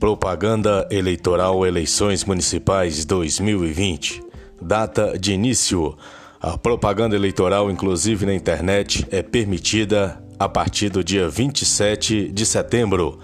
Propaganda Eleitoral Eleições Municipais 2020. Data de início. A propaganda eleitoral, inclusive na internet, é permitida a partir do dia 27 de setembro.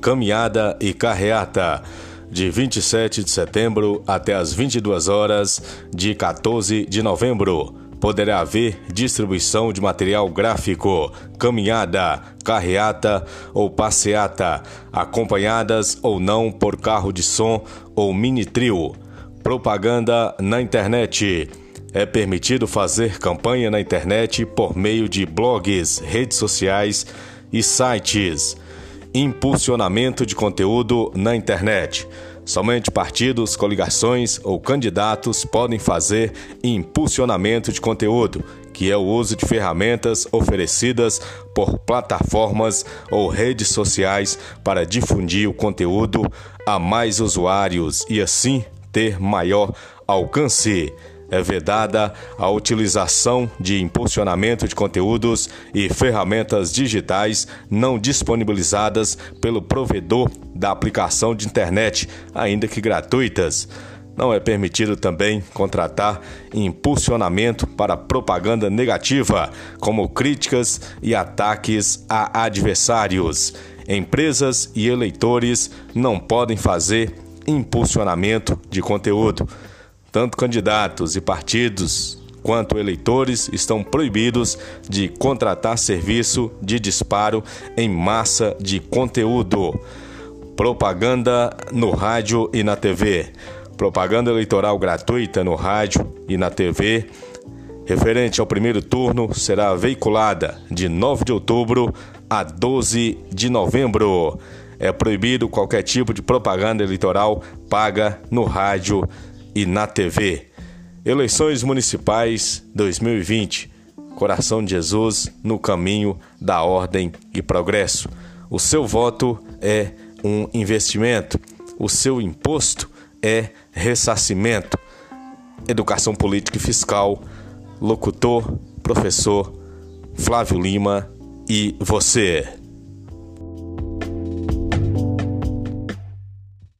Caminhada e carreata. De 27 de setembro até as 22 horas de 14 de novembro poderá haver distribuição de material gráfico, caminhada, carreata ou passeata, acompanhadas ou não por carro de som ou mini trio. Propaganda na internet. É permitido fazer campanha na internet por meio de blogs, redes sociais e sites. Impulsionamento de conteúdo na internet. Somente partidos, coligações ou candidatos podem fazer impulsionamento de conteúdo, que é o uso de ferramentas oferecidas por plataformas ou redes sociais para difundir o conteúdo a mais usuários e assim ter maior alcance é vedada a utilização de impulsionamento de conteúdos e ferramentas digitais não disponibilizadas pelo provedor da aplicação de internet, ainda que gratuitas. Não é permitido também contratar impulsionamento para propaganda negativa, como críticas e ataques a adversários. Empresas e eleitores não podem fazer impulsionamento de conteúdo. Tanto candidatos e partidos quanto eleitores estão proibidos de contratar serviço de disparo em massa de conteúdo. Propaganda no rádio e na TV. Propaganda eleitoral gratuita no rádio e na TV, referente ao primeiro turno, será veiculada de 9 de outubro a 12 de novembro. É proibido qualquer tipo de propaganda eleitoral paga no rádio e na TV. Eleições Municipais 2020. Coração de Jesus no caminho da ordem e progresso. O seu voto é um investimento. O seu imposto é ressarcimento. Educação política e fiscal. Locutor, professor Flávio Lima e você.